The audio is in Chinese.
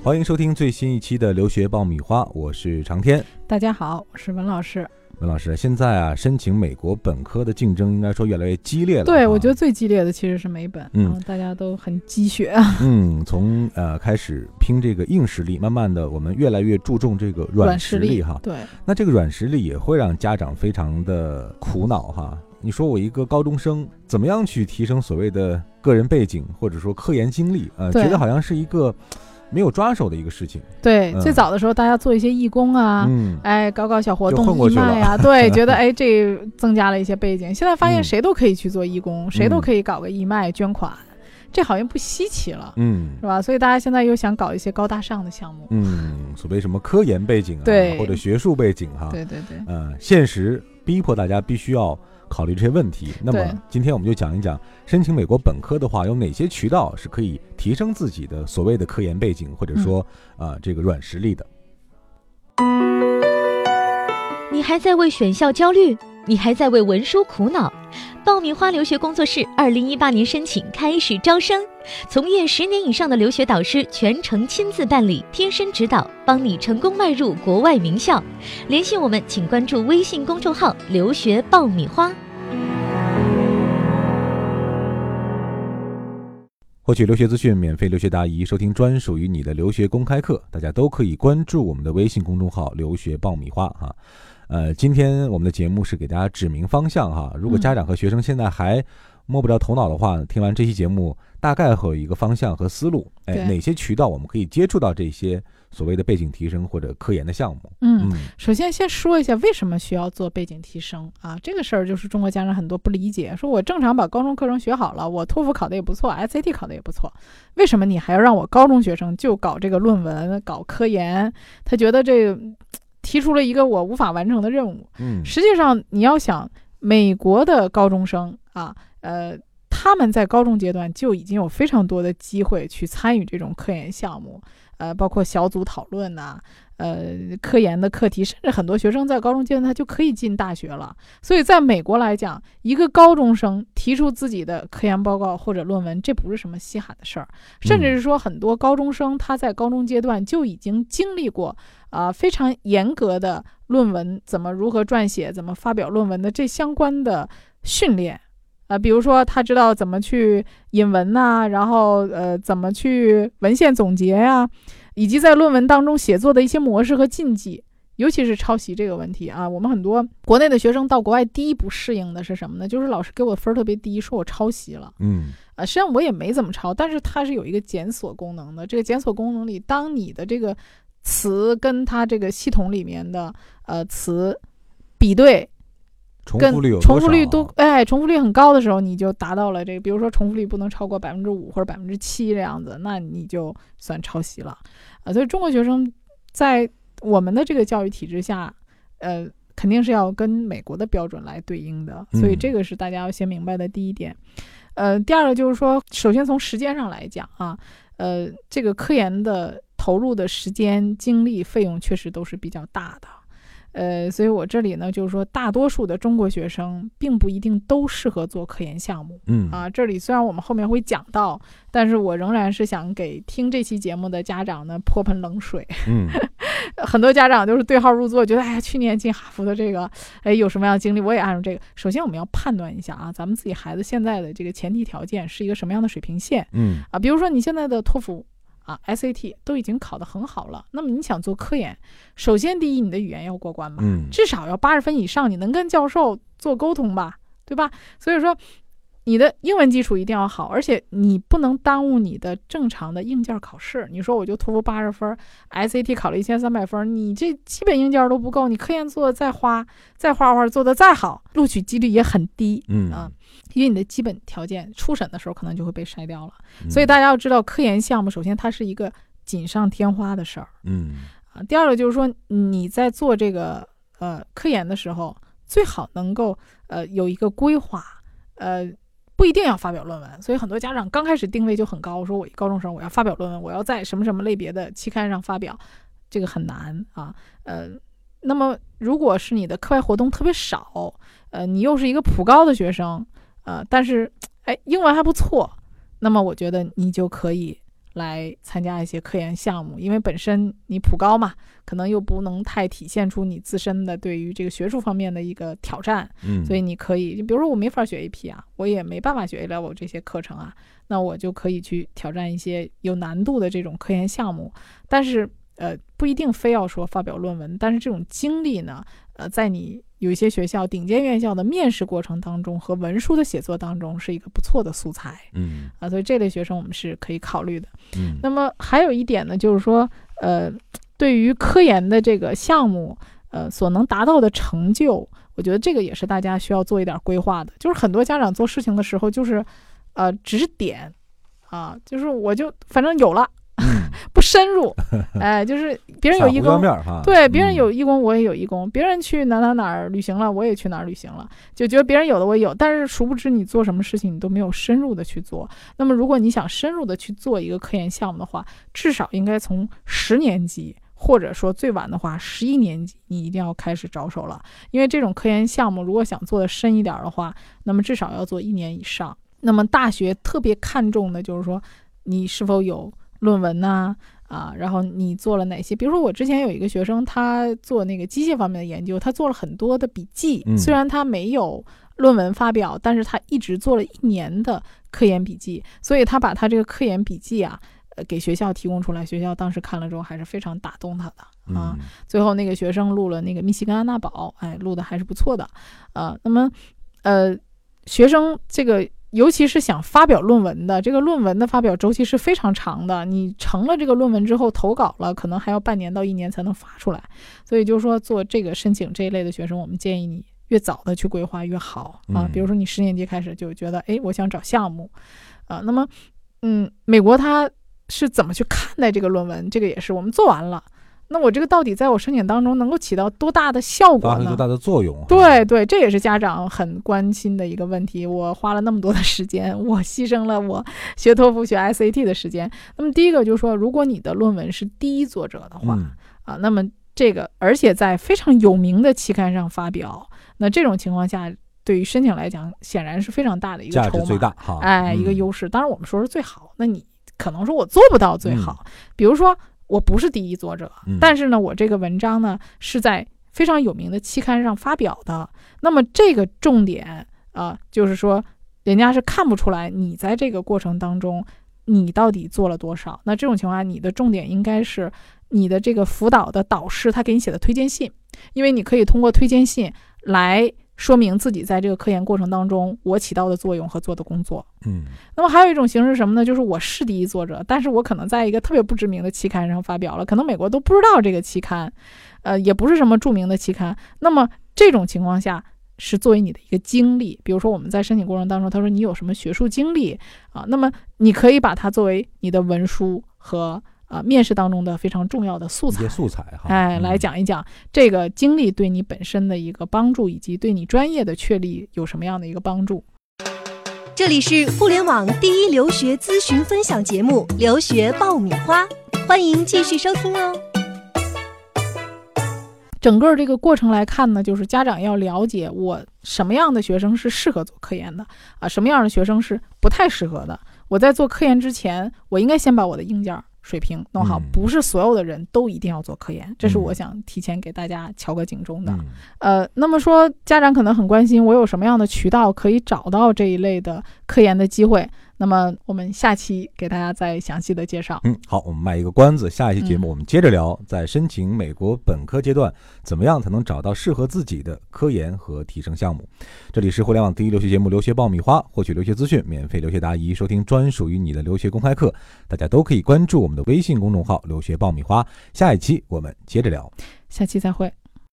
欢迎收听最新一期的留学爆米花，我是长天。大家好，我是文老师。文老师，现在啊，申请美国本科的竞争应该说越来越激烈了。对，我觉得最激烈的其实是美本，嗯，大家都很积雪。嗯，从呃开始拼这个硬实力，慢慢的我们越来越注重这个软实力哈。对，那这个软实力也会让家长非常的苦恼哈。你说我一个高中生怎么样去提升所谓的个人背景或者说科研经历呃，觉得好像是一个。没有抓手的一个事情。对，最早的时候，大家做一些义工啊，哎，搞搞小活动义卖啊，对，觉得哎，这增加了一些背景。现在发现谁都可以去做义工，谁都可以搞个义卖捐款，这好像不稀奇了，嗯，是吧？所以大家现在又想搞一些高大上的项目，嗯，所谓什么科研背景啊，或者学术背景哈，对对对，嗯，现实逼迫大家必须要。考虑这些问题，那么今天我们就讲一讲申请美国本科的话，有哪些渠道是可以提升自己的所谓的科研背景，或者说啊这个软实力的。你还在为选校焦虑？你还在为文书苦恼？爆米花留学工作室二零一八年申请开始招生，从业十年以上的留学导师全程亲自办理，贴身指导，帮你成功迈入国外名校。联系我们，请关注微信公众号“留学爆米花”，获取留学资讯，免费留学答疑，收听专属于你的留学公开课。大家都可以关注我们的微信公众号“留学爆米花”哈。呃，今天我们的节目是给大家指明方向哈。如果家长和学生现在还摸不着头脑的话，听完这期节目，大概会有一个方向和思路。哎，哪些渠道我们可以接触到这些所谓的背景提升或者科研的项目？嗯，首先先说一下为什么需要做背景提升啊？这个事儿就是中国家长很多不理解，说我正常把高中课程学好了，我托福考的也不错，SAT 考的也不错，为什么你还要让我高中学生就搞这个论文、搞科研？他觉得这。提出了一个我无法完成的任务。嗯，实际上你要想，美国的高中生啊，呃，他们在高中阶段就已经有非常多的机会去参与这种科研项目，呃，包括小组讨论呐。呃，科研的课题，甚至很多学生在高中阶段他就可以进大学了。所以，在美国来讲，一个高中生提出自己的科研报告或者论文，这不是什么稀罕的事儿。甚至是说，很多高中生他在高中阶段就已经经历过啊非常严格的论文怎么如何撰写、怎么发表论文的这相关的训练啊。比如说，他知道怎么去引文呐，然后呃怎么去文献总结呀。以及在论文当中写作的一些模式和禁忌，尤其是抄袭这个问题啊，我们很多国内的学生到国外第一不适应的是什么呢？就是老师给我分特别低，说我抄袭了。嗯，啊，实际上我也没怎么抄，但是它是有一个检索功能的。这个检索功能里，当你的这个词跟它这个系统里面的呃词比对。跟重复率都哎，重复率很高的时候，你就达到了这个。比如说，重复率不能超过百分之五或者百分之七这样子，那你就算抄袭了啊。所以，中国学生在我们的这个教育体制下，呃，肯定是要跟美国的标准来对应的。所以，这个是大家要先明白的第一点。呃，第二个就是说，首先从时间上来讲啊，呃，这个科研的投入的时间、精力、费用确实都是比较大的。呃，所以我这里呢，就是说，大多数的中国学生并不一定都适合做科研项目。嗯啊，这里虽然我们后面会讲到，但是我仍然是想给听这期节目的家长呢泼盆冷水。嗯，很多家长就是对号入座，觉得哎呀，去年进哈佛的这个，哎，有什么样的经历，我也按照这个。首先，我们要判断一下啊，咱们自己孩子现在的这个前提条件是一个什么样的水平线。嗯啊，比如说你现在的托福。啊，SAT 都已经考得很好了，那么你想做科研，首先第一，你的语言要过关吧，至少要八十分以上，你能跟教授做沟通吧，对吧？所以说。你的英文基础一定要好，而且你不能耽误你的正常的硬件考试。你说我就托福八十分，SAT 考了一千三百分，你这基本硬件都不够，你科研做的再花再花花做的再好，录取几率也很低。嗯啊，因为你的基本条件初审的时候可能就会被筛掉了。所以大家要知道，科研项目首先它是一个锦上添花的事儿。嗯啊，第二个就是说你在做这个呃科研的时候，最好能够呃有一个规划，呃。不一定要发表论文，所以很多家长刚开始定位就很高，说我高中生我要发表论文，我要在什么什么类别的期刊上发表，这个很难啊。呃，那么如果是你的课外活动特别少，呃，你又是一个普高的学生，呃，但是哎英文还不错，那么我觉得你就可以来参加一些科研项目，因为本身你普高嘛，可能又不能太体现出你自身的对于这个学术方面的一个挑战，嗯，所以你可以，就比如说我没法学 AP 啊，我也没办法学 A level 这些课程啊，那我就可以去挑战一些有难度的这种科研项目，但是呃不一定非要说发表论文，但是这种经历呢，呃，在你有一些学校顶尖院校的面试过程当中和文书的写作当中是一个不错的素材嗯啊，所以这类学生我们是可以考虑的。嗯那么还有一点呢，就是说，呃，对于科研的这个项目，呃，所能达到的成就，我觉得这个也是大家需要做一点规划的。就是很多家长做事情的时候，就是，呃，只是点，啊，就是我就反正有了，嗯，不深入，哎，就是别人有义工，对，别人嗯有义工，我也有义工；别人去哪哪哪儿旅行了，我也去哪儿旅行了，就觉得别人有的我也有，但是殊不知你做什么事情你都没有深入的去做。那么，如果你想深入的去做一个科研项目的话，至少应该从十年级，或者说最晚的话十一年级，你一定要开始着手了，因为这种科研项目如果想做的深一点儿的话，那么至少要做一年以上。那么大学特别看重的就是说，你是否有论文呐、啊，然后你做了哪些？比如说我之前有一个学生，他做那个机械方面的研究，他做了很多的笔记，嗯虽然他没有论文发表，但是他一直做了一年的科研笔记，所以他把他这个科研笔记啊，呃，给学校提供出来，学校当时看了之后还是非常打动他的啊。嗯最后那个学生录了那个密西根安娜堡，哎，录的还是不错的，呃，那么呃，学生这个尤其是想发表论文的，这个论文的发表周期是非常长的。你成了这个论文之后投稿了，可能还要半年到一年才能发出来。所以就是说，做这个申请这一类的学生，我们建议你越早的去规划越好啊嗯。比如说你十年级开始就觉得，哎，我想找项目，啊，那么，嗯，美国他是怎么去看待这个论文？这个也是我们做完了。那我这个到底在我申请当中能够起到多大的效果多？大的作用？对，对，这也是家长很关心的一个问题。我花了那么多的时间，我牺牲了我学托福、学 SAT 的时间。那么第一个就是说，如果你的论文是第一作者的话、嗯啊，那么这个而且在非常有名的期刊上发表，那这种情况下，对于申请来讲，显然是非常大的一个筹码，价值最大哈，哎，一个嗯优势。当然，我们说是最好，那你可能说我做不到最好，嗯比如说我不是第一作者，嗯但是呢，我这个文章呢是在非常有名的期刊上发表的，那么这个重点啊、就是说人家是看不出来你在这个过程当中你到底做了多少。那这种情况下，你的重点应该是你的这个辅导的导师他给你写的推荐信，因为你可以通过推荐信来说明自己在这个科研过程当中我起到的作用和做的工作。嗯那么还有一种形式是什么呢？就是我是第一作者，但是我可能在一个特别不知名的期刊上发表了，可能美国都不知道这个期刊，呃，也不是什么著名的期刊。那么这种情况下是作为你的一个经历，比如说我们在申请过程当中，他说你有什么学术经历啊，那么你可以把它作为你的文书和啊面试当中的非常重要的素材。素材哈，哎，嗯来讲一讲这个经历对你本身的一个帮助，以及对你专业的确立有什么样的一个帮助。这里是互联网第一留学咨询分享节目《留学爆米花》，欢迎继续收听哦。整个这个过程来看呢，就是家长要了解我什么样的学生是适合做科研的啊，什么样的学生是不太适合的。我在做科研之前，我应该先把我的硬件水平弄好，嗯不是所有的人都一定要做科研，这是嗯我想提前给大家敲个警钟的。嗯呃，那么说家长可能很关心我有什么样的渠道可以找到这一类的科研的机会。那么我们下期给大家再详细的介绍。嗯，好，我们卖一个关子，下一期节目嗯我们接着聊，在申请美国本科阶段，怎么样才能找到适合自己的科研和提升项目？这里是互联网第一留学节目《留学爆米花》，获取留学资讯，免费留学答疑，收听专属于你的留学公开课，大家都可以关注我们的微信公众号“留学爆米花”。下一期我们接着聊。下期再会。